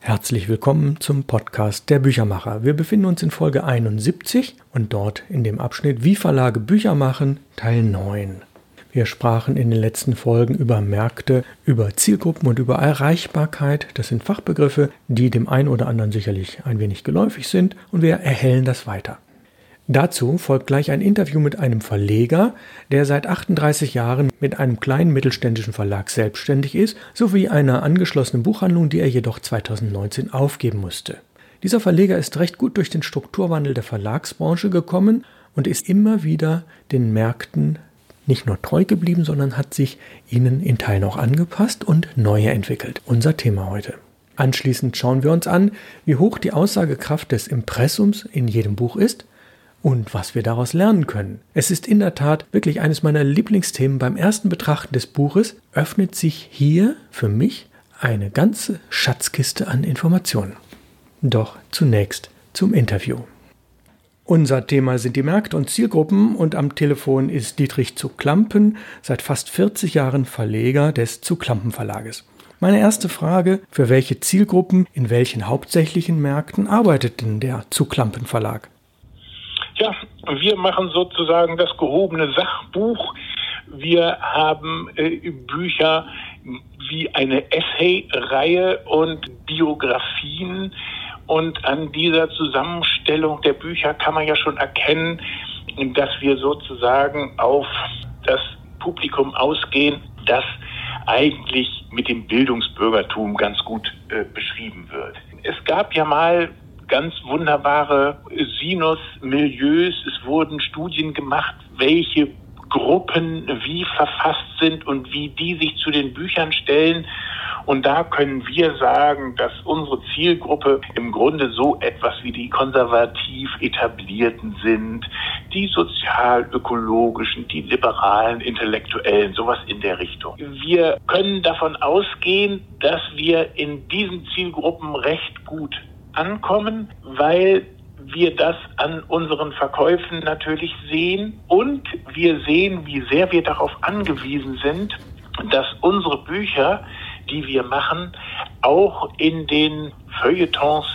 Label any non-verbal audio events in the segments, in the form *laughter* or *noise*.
Herzlich willkommen zum Podcast der Büchermacher. Wir befinden uns in Folge 71 und dort in dem Abschnitt Wie Verlage Bücher machen, Teil 9. Wir sprachen in den letzten Folgen über Märkte, über Zielgruppen und über Erreichbarkeit. Das sind Fachbegriffe, die dem einen oder anderen sicherlich ein wenig geläufig sind und wir erhellen das weiter. Dazu folgt gleich ein Interview mit einem Verleger, der seit 38 Jahren mit einem kleinen mittelständischen Verlag selbstständig ist, sowie einer angeschlossenen Buchhandlung, die er jedoch 2019 aufgeben musste. Dieser Verleger ist recht gut durch den Strukturwandel der Verlagsbranche gekommen und ist immer wieder den Märkten nicht nur treu geblieben, sondern hat sich ihnen in Teilen auch angepasst und neue entwickelt. Unser Thema heute. Anschließend schauen wir uns an, wie hoch die Aussagekraft des Impressums in jedem Buch ist – und was wir daraus lernen können. Es ist in der Tat wirklich eines meiner Lieblingsthemen. Beim ersten Betrachten des Buches öffnet sich hier für mich eine ganze Schatzkiste an Informationen. Doch zunächst zum Interview. Unser Thema sind die Märkte und Zielgruppen und am Telefon ist Dietrich zu Klampen, seit fast 40 Jahren Verleger des zu Klampen Verlages. Meine erste Frage, für welche Zielgruppen in welchen hauptsächlichen Märkten arbeitet denn der zu Klampen Verlag? Ja, wir machen sozusagen das gehobene Sachbuch. Wir haben äh, Bücher wie eine Essay-Reihe und Biografien. Und an dieser Zusammenstellung der Bücher kann man ja schon erkennen, dass wir sozusagen auf das Publikum ausgehen, das eigentlich mit dem Bildungsbürgertum ganz gut äh, beschrieben wird. Es gab ja mal ganz wunderbare Sinus-Milieus. Es wurden Studien gemacht, welche Gruppen wie verfasst sind und wie die sich zu den Büchern stellen. Und da können wir sagen, dass unsere Zielgruppe im Grunde so etwas wie die konservativ etablierten sind, die sozial-ökologischen, die liberalen Intellektuellen, sowas in der Richtung. Wir können davon ausgehen, dass wir in diesen Zielgruppen recht gut ankommen, weil wir das an unseren Verkäufen natürlich sehen und wir sehen, wie sehr wir darauf angewiesen sind, dass unsere Bücher, die wir machen, auch in den Feuilletons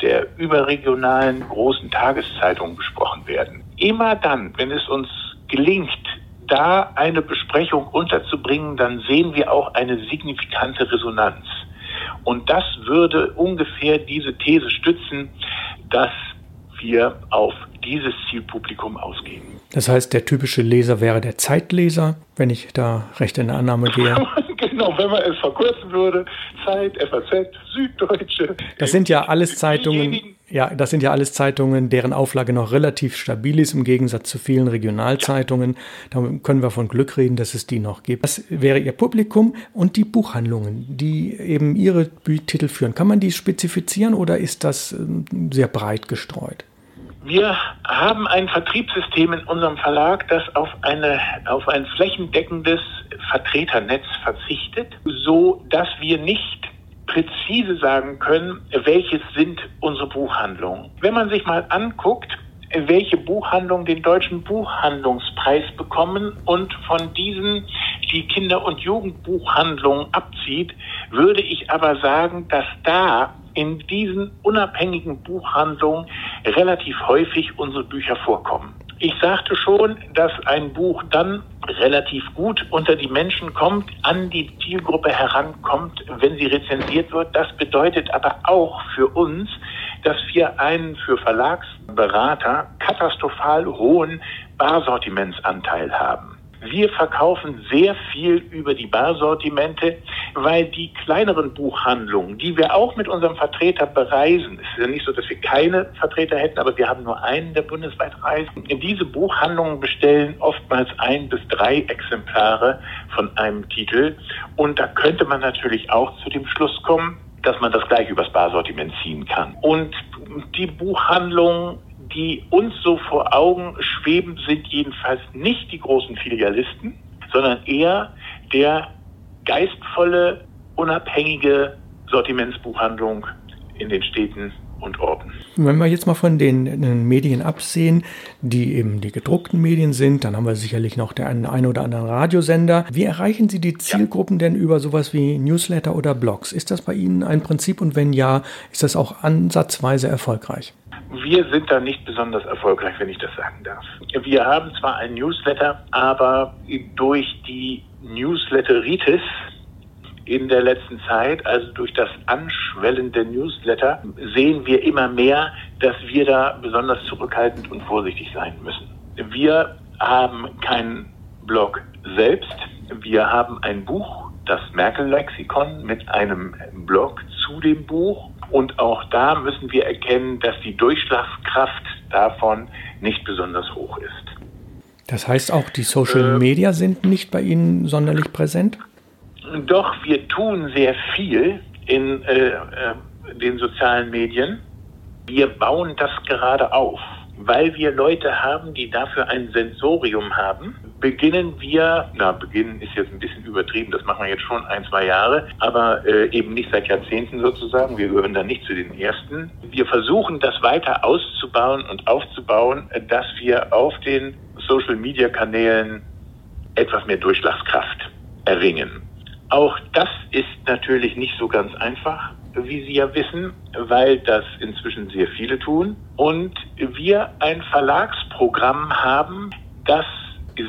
der überregionalen großen Tageszeitungen besprochen werden. Immer dann, wenn es uns gelingt, da eine Besprechung unterzubringen, dann sehen wir auch eine signifikante Resonanz. Und das würde ungefähr diese These stützen, dass wir auf dieses Zielpublikum ausgehen. Das heißt, der typische Leser wäre der Zeitleser, wenn ich da recht in der Annahme gehe. *laughs* genau, wenn man es verkürzen würde, Zeit, FAZ, Süddeutsche. Das sind ja alles Zeitungen. Ja, das sind ja alles Zeitungen, deren Auflage noch relativ stabil ist im Gegensatz zu vielen Regionalzeitungen. Da können wir von Glück reden, dass es die noch gibt. Das wäre Ihr Publikum und die Buchhandlungen, die eben Ihre Titel führen. Kann man die spezifizieren oder ist das ähm, sehr breit gestreut? Wir haben ein Vertriebssystem in unserem Verlag, das auf, eine, auf ein flächendeckendes Vertreternetz verzichtet, so dass wir nicht präzise sagen können, welches sind unsere Buchhandlungen. Wenn man sich mal anguckt, welche Buchhandlungen den deutschen Buchhandlungspreis bekommen und von diesen die Kinder- und Jugendbuchhandlungen abzieht, würde ich aber sagen, dass da in diesen unabhängigen Buchhandlungen relativ häufig unsere Bücher vorkommen. Ich sagte schon, dass ein Buch dann relativ gut unter die Menschen kommt, an die Zielgruppe herankommt, wenn sie rezensiert wird. Das bedeutet aber auch für uns, dass wir einen für Verlagsberater katastrophal hohen Barsortimentsanteil haben. Wir verkaufen sehr viel über die Barsortimente, weil die kleineren Buchhandlungen, die wir auch mit unserem Vertreter bereisen, es ist ja nicht so, dass wir keine Vertreter hätten, aber wir haben nur einen, der bundesweit reist. Diese Buchhandlungen bestellen oftmals ein bis drei Exemplare von einem Titel. Und da könnte man natürlich auch zu dem Schluss kommen, dass man das gleich übers Barsortiment ziehen kann. Und die Buchhandlungen die uns so vor Augen schweben, sind jedenfalls nicht die großen Filialisten, sondern eher der geistvolle, unabhängige Sortimentsbuchhandlung in den Städten und orten. Wenn wir jetzt mal von den Medien absehen, die eben die gedruckten Medien sind, dann haben wir sicherlich noch den einen oder anderen Radiosender. Wie erreichen Sie die Zielgruppen ja. denn über sowas wie Newsletter oder Blogs? Ist das bei Ihnen ein Prinzip und wenn ja, ist das auch ansatzweise erfolgreich? Wir sind da nicht besonders erfolgreich, wenn ich das sagen darf. Wir haben zwar einen Newsletter, aber durch die Newsletteritis in der letzten Zeit, also durch das anschwellende Newsletter, sehen wir immer mehr, dass wir da besonders zurückhaltend und vorsichtig sein müssen. Wir haben keinen Blog selbst. Wir haben ein Buch, das Merkel-Lexikon, mit einem Blog zu dem Buch. Und auch da müssen wir erkennen, dass die Durchschlagskraft davon nicht besonders hoch ist. Das heißt auch, die Social Media sind nicht bei Ihnen sonderlich präsent? Doch, wir tun sehr viel in äh, äh, den sozialen Medien. Wir bauen das gerade auf. Weil wir Leute haben, die dafür ein Sensorium haben, beginnen wir, na, beginnen ist jetzt ein bisschen übertrieben, das machen wir jetzt schon ein, zwei Jahre, aber äh, eben nicht seit Jahrzehnten sozusagen. Wir gehören da nicht zu den Ersten. Wir versuchen das weiter auszubauen und aufzubauen, dass wir auf den Social-Media-Kanälen etwas mehr Durchschlagskraft erringen. Auch das ist natürlich nicht so ganz einfach, wie Sie ja wissen, weil das inzwischen sehr viele tun. Und wir ein Verlagsprogramm haben, das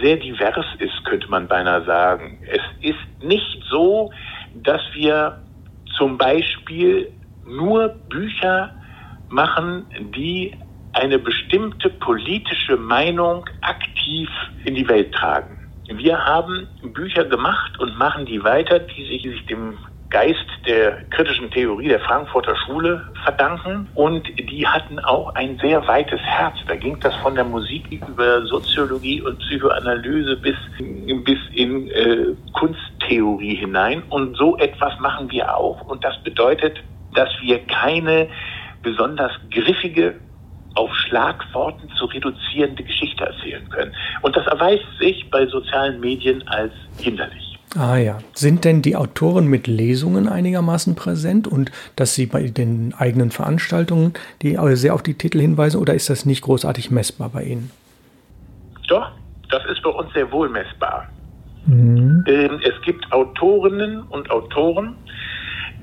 sehr divers ist, könnte man beinahe sagen. Es ist nicht so, dass wir zum Beispiel nur Bücher machen, die eine bestimmte politische Meinung aktiv in die Welt tragen. Wir haben Bücher gemacht und machen die weiter, die sich, dem Geist der kritischen Theorie der Frankfurter Schule verdanken. Und die hatten auch ein sehr weites Herz. Da ging das von der Musik über Soziologie und Psychoanalyse bis, bis in äh, Kunsttheorie hinein. Und so etwas machen wir auch. Und das bedeutet, dass wir keine besonders griffige auf Schlagworten zu reduzierende Geschichte erzählen können. Und das erweist sich bei sozialen Medien als hinderlich. Ah ja. Sind denn die Autoren mit Lesungen einigermaßen präsent und dass sie bei den eigenen Veranstaltungen die sehr auf die Titel hinweisen oder ist das nicht großartig messbar bei Ihnen? Doch, das ist bei uns sehr wohl messbar. Mhm. Es gibt Autorinnen und Autoren,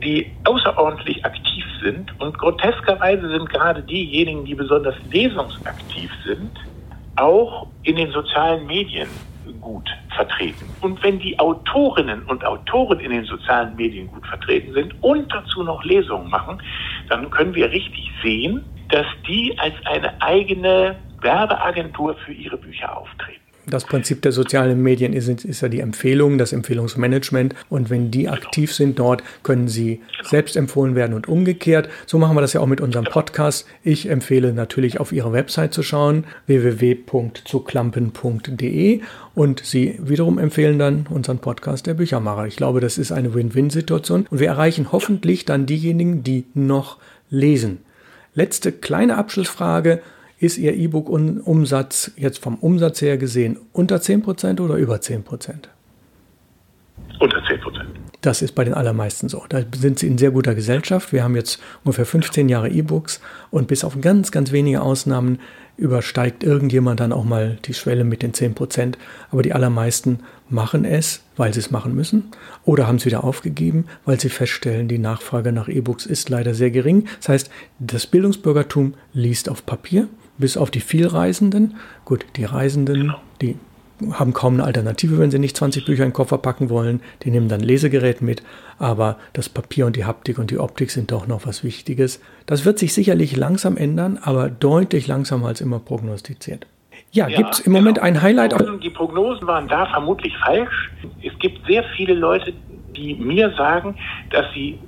die außerordentlich aktiv sind und groteskerweise sind gerade diejenigen, die besonders lesungsaktiv sind, auch in den sozialen Medien gut vertreten. Und wenn die Autorinnen und Autoren in den sozialen Medien gut vertreten sind und dazu noch Lesungen machen, dann können wir richtig sehen, dass die als eine eigene Werbeagentur für ihre Bücher auftreten. Das Prinzip der sozialen Medien ist, ist, ja die Empfehlung, das Empfehlungsmanagement. Und wenn die aktiv sind dort, können sie selbst empfohlen werden und umgekehrt. So machen wir das ja auch mit unserem Podcast. Ich empfehle natürlich auf ihre Website zu schauen, www.zuklampen.de. Und Sie wiederum empfehlen dann unseren Podcast der Büchermacher. Ich glaube, das ist eine Win-Win-Situation. Und wir erreichen hoffentlich dann diejenigen, die noch lesen. Letzte kleine Abschlussfrage. Ist Ihr E-Book-Umsatz jetzt vom Umsatz her gesehen unter 10% oder über 10%? Unter 10%. Das ist bei den allermeisten so. Da sind sie in sehr guter Gesellschaft. Wir haben jetzt ungefähr 15 Jahre E-Books und bis auf ganz, ganz wenige Ausnahmen übersteigt irgendjemand dann auch mal die Schwelle mit den 10% Aber die allermeisten machen es, weil sie es machen müssen oder haben es wieder aufgegeben, weil sie feststellen, die Nachfrage nach E-Books ist leider sehr gering. Das heißt, das Bildungsbürgertum liest auf Papier bis auf die Vielreisenden. Gut, die Reisenden, genau. die haben kaum eine Alternative, wenn sie nicht 20 Bücher in den Koffer packen wollen. Die nehmen dann Lesegerät mit, aber das Papier und die Haptik und die Optik sind doch noch was Wichtiges. Das wird sich sicherlich langsam ändern, aber deutlich langsamer als immer prognostiziert. Ja, ja gibt es im genau. Moment ein Highlight? Die Prognosen waren da vermutlich falsch. Es gibt sehr viele Leute, die mir sagen, dass sie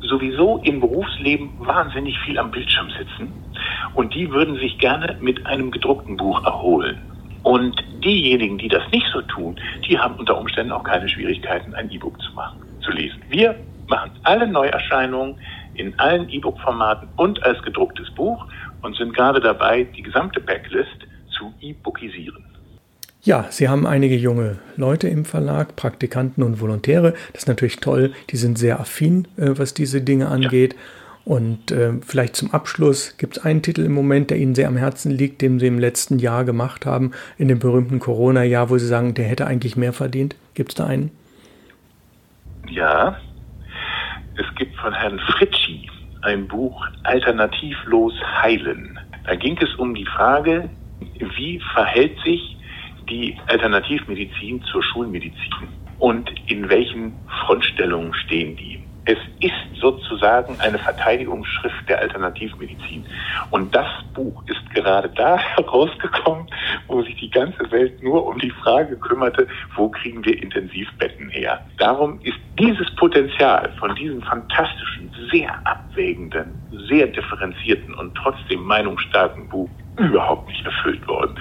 sowieso im Berufsleben wahnsinnig viel am Bildschirm sitzen und die würden sich gerne mit einem gedruckten Buch erholen. Und diejenigen, die das nicht so tun, die haben unter Umständen auch keine Schwierigkeiten, ein E-Book zu machen, zu lesen. Wir machen alle Neuerscheinungen in allen E-Book-Formaten und als gedrucktes Buch und sind gerade dabei, die gesamte Backlist zu E-Bookisieren. Ja, Sie haben einige junge Leute im Verlag, Praktikanten und Volontäre. Das ist natürlich toll. Die sind sehr affin, äh, was diese Dinge angeht. Ja. Und äh, vielleicht zum Abschluss gibt es einen Titel im Moment, der Ihnen sehr am Herzen liegt, den Sie im letzten Jahr gemacht haben, in dem berühmten Corona-Jahr, wo Sie sagen, der hätte eigentlich mehr verdient. Gibt es da einen? Ja, es gibt von Herrn Fritschi ein Buch Alternativlos heilen. Da ging es um die Frage, wie verhält sich die Alternativmedizin zur Schulmedizin und in welchen Frontstellungen stehen die. Es ist sozusagen eine Verteidigungsschrift der Alternativmedizin. Und das Buch ist gerade da *laughs* herausgekommen, wo sich die ganze Welt nur um die Frage kümmerte, wo kriegen wir Intensivbetten her. Darum ist dieses Potenzial von diesem fantastischen, sehr abwägenden, sehr differenzierten und trotzdem meinungsstarken Buch überhaupt nicht erfüllt worden.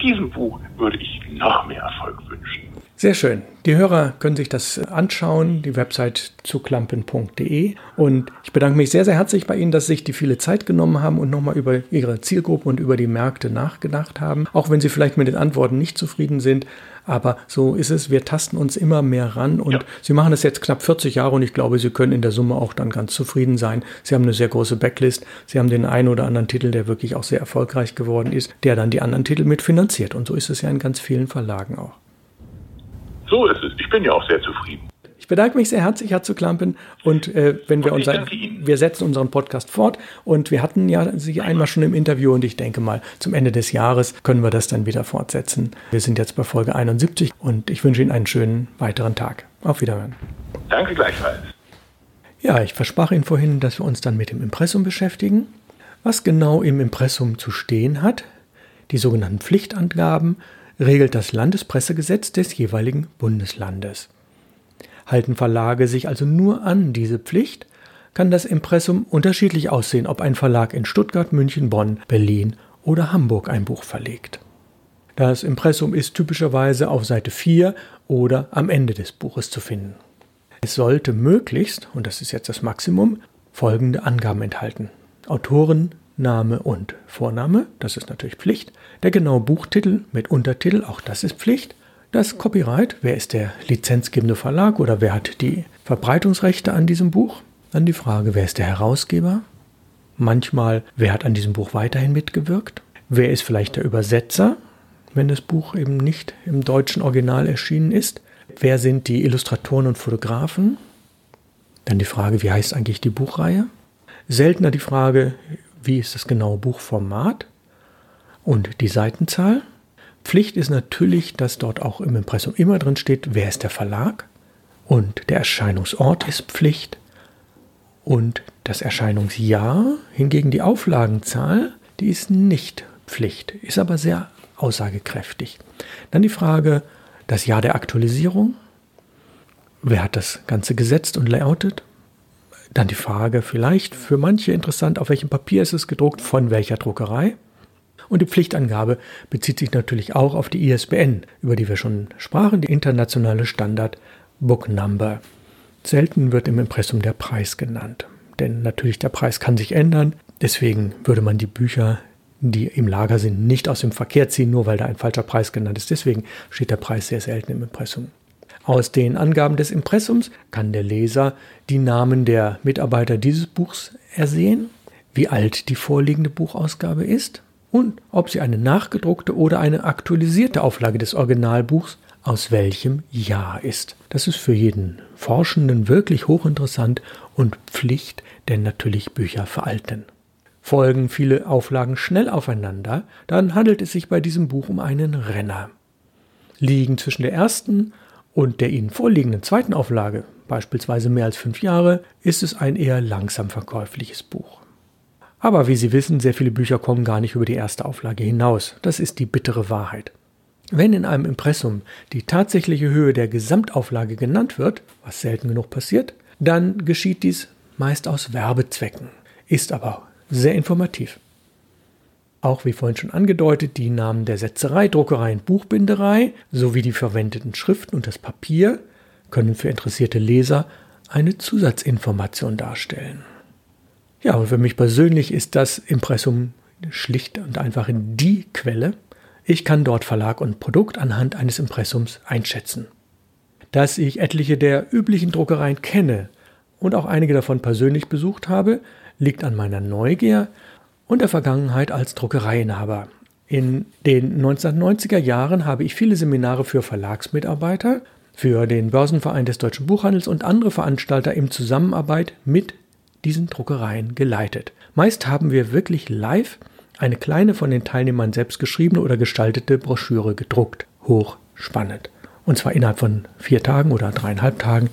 Diesem Buch würde ich noch mehr Erfolg wünschen. Sehr schön. Die Hörer können sich das anschauen, die Website zuklampen.de. Und ich bedanke mich sehr, sehr herzlich bei Ihnen, dass Sie sich die viele Zeit genommen haben und nochmal über Ihre Zielgruppe und über die Märkte nachgedacht haben. Auch wenn Sie vielleicht mit den Antworten nicht zufrieden sind. Aber so ist es. Wir tasten uns immer mehr ran. Und ja. Sie machen das jetzt knapp 40 Jahre und ich glaube, Sie können in der Summe auch dann ganz zufrieden sein. Sie haben eine sehr große Backlist. Sie haben den einen oder anderen Titel, der wirklich auch sehr erfolgreich geworden ist, der dann die anderen Titel mitfinanziert. Und so ist es ja in ganz vielen Verlagen auch. So ist es. Ich bin ja auch sehr zufrieden. Ich bedanke mich sehr herzlich, Herr zu Klampen. Und äh, wenn wir unser, wir setzen unseren Podcast fort und wir hatten ja Sie einmal schon im Interview und ich denke mal, zum Ende des Jahres können wir das dann wieder fortsetzen. Wir sind jetzt bei Folge 71 und ich wünsche Ihnen einen schönen weiteren Tag. Auf Wiederhören. Danke gleichfalls. Ja, ich versprach Ihnen vorhin, dass wir uns dann mit dem Impressum beschäftigen. Was genau im Impressum zu stehen hat, die sogenannten Pflichtangaben, regelt das Landespressegesetz des jeweiligen Bundeslandes. Halten Verlage sich also nur an diese Pflicht, kann das Impressum unterschiedlich aussehen, ob ein Verlag in Stuttgart, München, Bonn, Berlin oder Hamburg ein Buch verlegt. Das Impressum ist typischerweise auf Seite 4 oder am Ende des Buches zu finden. Es sollte möglichst, und das ist jetzt das Maximum, folgende Angaben enthalten. Autoren, Name und Vorname, das ist natürlich Pflicht. Der genaue Buchtitel mit Untertitel, auch das ist Pflicht. Das Copyright, wer ist der lizenzgebende Verlag oder wer hat die Verbreitungsrechte an diesem Buch? Dann die Frage, wer ist der Herausgeber? Manchmal, wer hat an diesem Buch weiterhin mitgewirkt? Wer ist vielleicht der Übersetzer, wenn das Buch eben nicht im deutschen Original erschienen ist? Wer sind die Illustratoren und Fotografen? Dann die Frage, wie heißt eigentlich die Buchreihe? Seltener die Frage, wie ist das genaue Buchformat und die Seitenzahl. Pflicht ist natürlich, dass dort auch im Impressum immer drin steht, wer ist der Verlag und der Erscheinungsort ist Pflicht und das Erscheinungsjahr, hingegen die Auflagenzahl, die ist nicht Pflicht, ist aber sehr aussagekräftig. Dann die Frage, das Jahr der Aktualisierung, wer hat das Ganze gesetzt und layoutet dann die Frage, vielleicht für manche interessant, auf welchem Papier ist es gedruckt, von welcher Druckerei. Und die Pflichtangabe bezieht sich natürlich auch auf die ISBN, über die wir schon sprachen, die internationale Standard Book Number. Selten wird im Impressum der Preis genannt, denn natürlich der Preis kann sich ändern. Deswegen würde man die Bücher, die im Lager sind, nicht aus dem Verkehr ziehen, nur weil da ein falscher Preis genannt ist. Deswegen steht der Preis sehr selten im Impressum. Aus den Angaben des Impressums kann der Leser die Namen der Mitarbeiter dieses Buchs ersehen, wie alt die vorliegende Buchausgabe ist und ob sie eine nachgedruckte oder eine aktualisierte Auflage des Originalbuchs aus welchem Jahr ist. Das ist für jeden Forschenden wirklich hochinteressant und Pflicht, denn natürlich Bücher veralten. Folgen viele Auflagen schnell aufeinander, dann handelt es sich bei diesem Buch um einen Renner. Liegen zwischen der ersten und der Ihnen vorliegenden zweiten Auflage, beispielsweise mehr als fünf Jahre, ist es ein eher langsam verkäufliches Buch. Aber wie Sie wissen, sehr viele Bücher kommen gar nicht über die erste Auflage hinaus. Das ist die bittere Wahrheit. Wenn in einem Impressum die tatsächliche Höhe der Gesamtauflage genannt wird, was selten genug passiert, dann geschieht dies meist aus Werbezwecken, ist aber sehr informativ. Auch wie vorhin schon angedeutet, die Namen der Setzerei, Druckerei und Buchbinderei sowie die verwendeten Schriften und das Papier können für interessierte Leser eine Zusatzinformation darstellen. Ja, und für mich persönlich ist das Impressum schlicht und einfach die Quelle. Ich kann dort Verlag und Produkt anhand eines Impressums einschätzen. Dass ich etliche der üblichen Druckereien kenne und auch einige davon persönlich besucht habe, liegt an meiner Neugier und der Vergangenheit als Druckereiinhaber. In den 1990er Jahren habe ich viele Seminare für Verlagsmitarbeiter, für den Börsenverein des deutschen Buchhandels und andere Veranstalter in Zusammenarbeit mit diesen Druckereien geleitet. Meist haben wir wirklich live eine kleine von den Teilnehmern selbst geschriebene oder gestaltete Broschüre gedruckt. Hochspannend. Und zwar innerhalb von vier Tagen oder dreieinhalb Tagen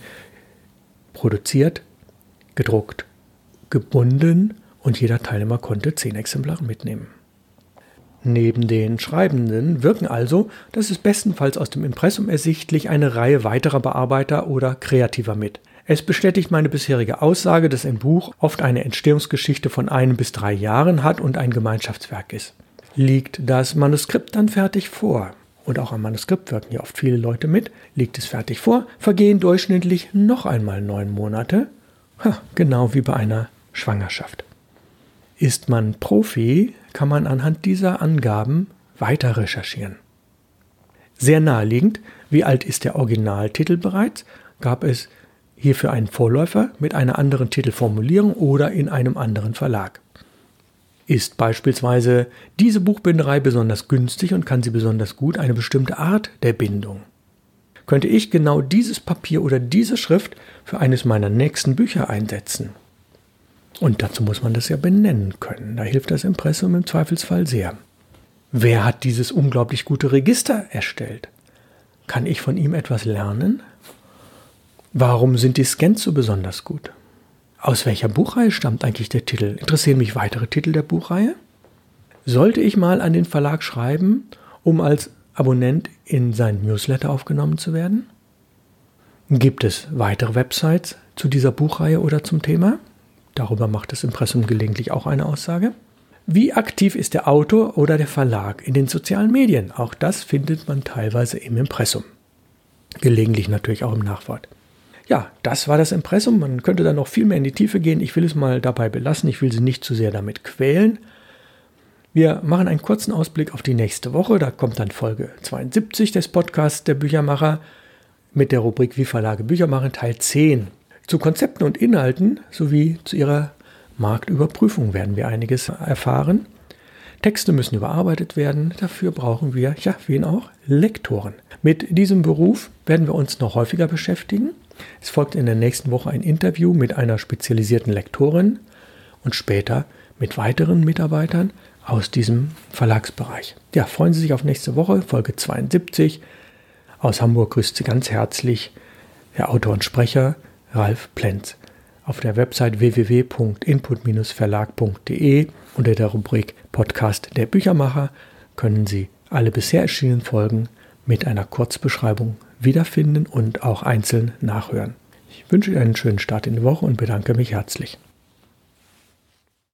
produziert, gedruckt, gebunden und jeder Teilnehmer konnte zehn Exemplare mitnehmen. Neben den Schreibenden wirken also, das ist bestenfalls aus dem Impressum ersichtlich, eine Reihe weiterer Bearbeiter oder Kreativer mit. Es bestätigt meine bisherige Aussage, dass ein Buch oft eine Entstehungsgeschichte von einem bis drei Jahren hat und ein Gemeinschaftswerk ist. Liegt das Manuskript dann fertig vor, und auch am Manuskript wirken ja oft viele Leute mit, liegt es fertig vor, vergehen durchschnittlich noch einmal neun Monate, ha, genau wie bei einer Schwangerschaft. Ist man Profi, kann man anhand dieser Angaben weiter recherchieren. Sehr naheliegend, wie alt ist der Originaltitel bereits, gab es hierfür einen Vorläufer mit einer anderen Titelformulierung oder in einem anderen Verlag. Ist beispielsweise diese Buchbinderei besonders günstig und kann sie besonders gut eine bestimmte Art der Bindung? Könnte ich genau dieses Papier oder diese Schrift für eines meiner nächsten Bücher einsetzen? Und dazu muss man das ja benennen können. Da hilft das Impressum im Zweifelsfall sehr. Wer hat dieses unglaublich gute Register erstellt? Kann ich von ihm etwas lernen? Warum sind die Scans so besonders gut? Aus welcher Buchreihe stammt eigentlich der Titel? Interessieren mich weitere Titel der Buchreihe? Sollte ich mal an den Verlag schreiben, um als Abonnent in sein Newsletter aufgenommen zu werden? Gibt es weitere Websites zu dieser Buchreihe oder zum Thema? Darüber macht das Impressum gelegentlich auch eine Aussage. Wie aktiv ist der Autor oder der Verlag in den sozialen Medien? Auch das findet man teilweise im Impressum. Gelegentlich natürlich auch im Nachwort. Ja, das war das Impressum. Man könnte da noch viel mehr in die Tiefe gehen. Ich will es mal dabei belassen. Ich will Sie nicht zu sehr damit quälen. Wir machen einen kurzen Ausblick auf die nächste Woche. Da kommt dann Folge 72 des Podcasts der Büchermacher mit der Rubrik Wie Verlage Bücher machen, Teil 10. Zu Konzepten und Inhalten sowie zu ihrer Marktüberprüfung werden wir einiges erfahren. Texte müssen überarbeitet werden. Dafür brauchen wir, ja, wen auch? Lektoren. Mit diesem Beruf werden wir uns noch häufiger beschäftigen. Es folgt in der nächsten Woche ein Interview mit einer spezialisierten Lektorin und später mit weiteren Mitarbeitern aus diesem Verlagsbereich. Ja, freuen Sie sich auf nächste Woche, Folge 72. Aus Hamburg grüßt Sie ganz herzlich der Autor und Sprecher Ralf Plenz. Auf der Website www.input-verlag.de unter der Rubrik Podcast der Büchermacher können Sie alle bisher erschienenen Folgen mit einer Kurzbeschreibung wiederfinden und auch einzeln nachhören. Ich wünsche Ihnen einen schönen Start in die Woche und bedanke mich herzlich.